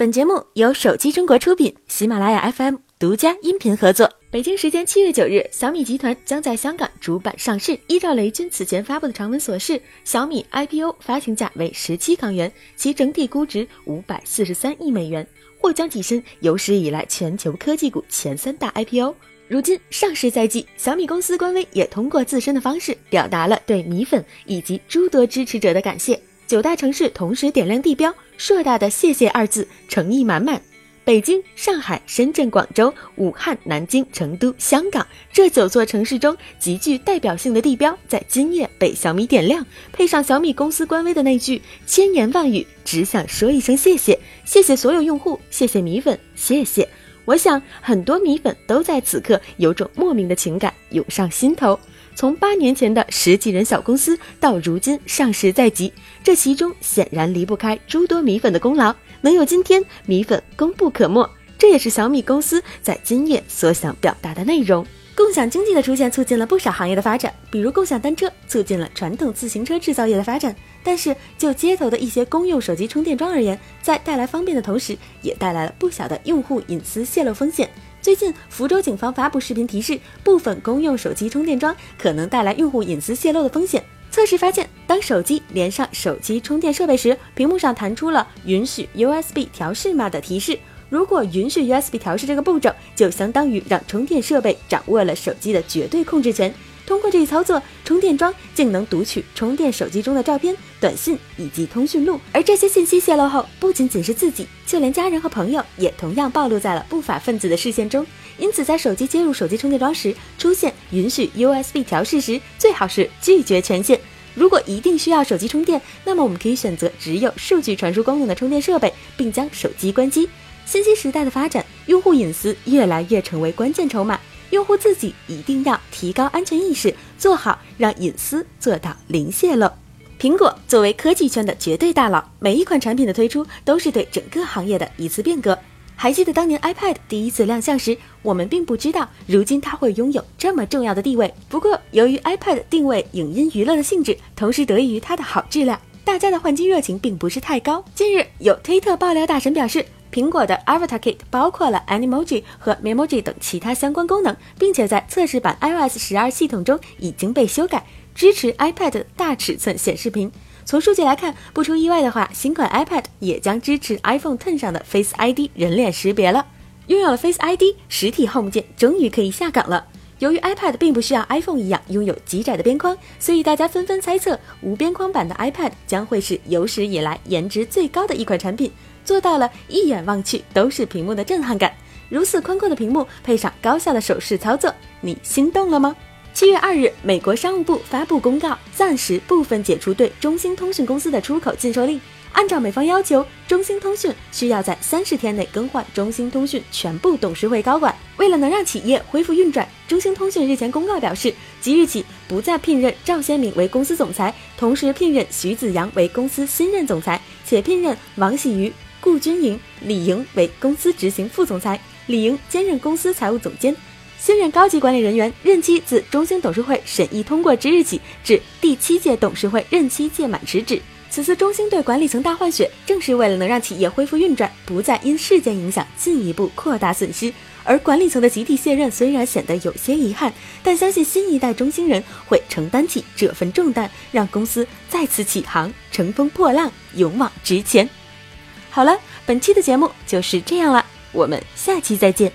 本节目由手机中国出品，喜马拉雅 FM 独家音频合作。北京时间七月九日，小米集团将在香港主板上市。依照雷军此前发布的长文所示，小米 IPO 发行价为十七港元，其整体估值五百四十三亿美元，或将跻身有史以来全球科技股前三大 IPO。如今上市在即，小米公司官微也通过自身的方式表达了对米粉以及诸多支持者的感谢。九大城市同时点亮地标，硕大的“谢谢”二字，诚意满满。北京、上海、深圳、广州、武汉、南京、成都、香港这九座城市中极具代表性的地标，在今夜被小米点亮，配上小米公司官微的那句千言万语，只想说一声谢谢，谢谢所有用户，谢谢米粉，谢谢。我想很多米粉都在此刻有种莫名的情感涌上心头。从八年前的十几人小公司到如今上市在即，这其中显然离不开诸多米粉的功劳。能有今天，米粉功不可没。这也是小米公司在今夜所想表达的内容。共享经济的出现促进了不少行业的发展，比如共享单车促进了传统自行车制造业的发展。但是就街头的一些公用手机充电桩而言，在带来方便的同时，也带来了不小的用户隐私泄露风险。最近，福州警方发布视频提示，部分公用手机充电桩可能带来用户隐私泄露的风险。测试发现，当手机连上手机充电设备时，屏幕上弹出了“允许 USB 调试码”的提示。如果允许 USB 调试这个步骤，就相当于让充电设备掌握了手机的绝对控制权。通过这一操作，充电桩竟能读取充电手机中的照片、短信以及通讯录。而这些信息泄露后，不仅仅是自己，就连家人和朋友也同样暴露在了不法分子的视线中。因此，在手机接入手机充电桩时，出现允许 USB 调试时，最好是拒绝权限。如果一定需要手机充电，那么我们可以选择只有数据传输功能的充电设备，并将手机关机。信息时代的发展，用户隐私越来越成为关键筹码。用户自己一定要提高安全意识，做好让隐私做到零泄露。苹果作为科技圈的绝对大佬，每一款产品的推出都是对整个行业的一次变革。还记得当年 iPad 第一次亮相时，我们并不知道如今它会拥有这么重要的地位。不过，由于 iPad 定位影音娱乐的性质，同时得益于它的好质量，大家的换机热情并不是太高。近日，有推特爆料大神表示。苹果的 Avatar Kit 包括了 Animoji 和 Memoji 等其他相关功能，并且在测试版 iOS 十二系统中已经被修改，支持 iPad 大尺寸显示屏。从数据来看，不出意外的话，新款 iPad 也将支持 iPhone Ten 上的 Face ID 人脸识别了。拥有了 Face ID，实体 Home 键终于可以下岗了。由于 iPad 并不需要 iPhone 一样拥有极窄的边框，所以大家纷纷猜测，无边框版的 iPad 将会是有史以来颜值最高的一款产品。做到了一眼望去都是屏幕的震撼感，如此宽阔的屏幕配上高效的手势操作，你心动了吗？七月二日，美国商务部发布公告，暂时部分解除对中兴通讯公司的出口禁售令。按照美方要求，中兴通讯需要在三十天内更换中兴通讯全部董事会高管。为了能让企业恢复运转，中兴通讯日前公告表示，即日起不再聘任赵先明为公司总裁，同时聘任徐子阳为公司新任总裁，且聘任王喜瑜。顾军营、李莹为公司执行副总裁，李莹兼任公司财务总监。新任高级管理人员任期自中兴董事会审议通过之日起至第七届董事会任期届满时止。此次中兴对管理层大换血，正是为了能让企业恢复运转，不再因事件影响进一步扩大损失。而管理层的集体卸任虽然显得有些遗憾，但相信新一代中兴人会承担起这份重担，让公司再次起航，乘风破浪，勇往直前。好了，本期的节目就是这样了，我们下期再见。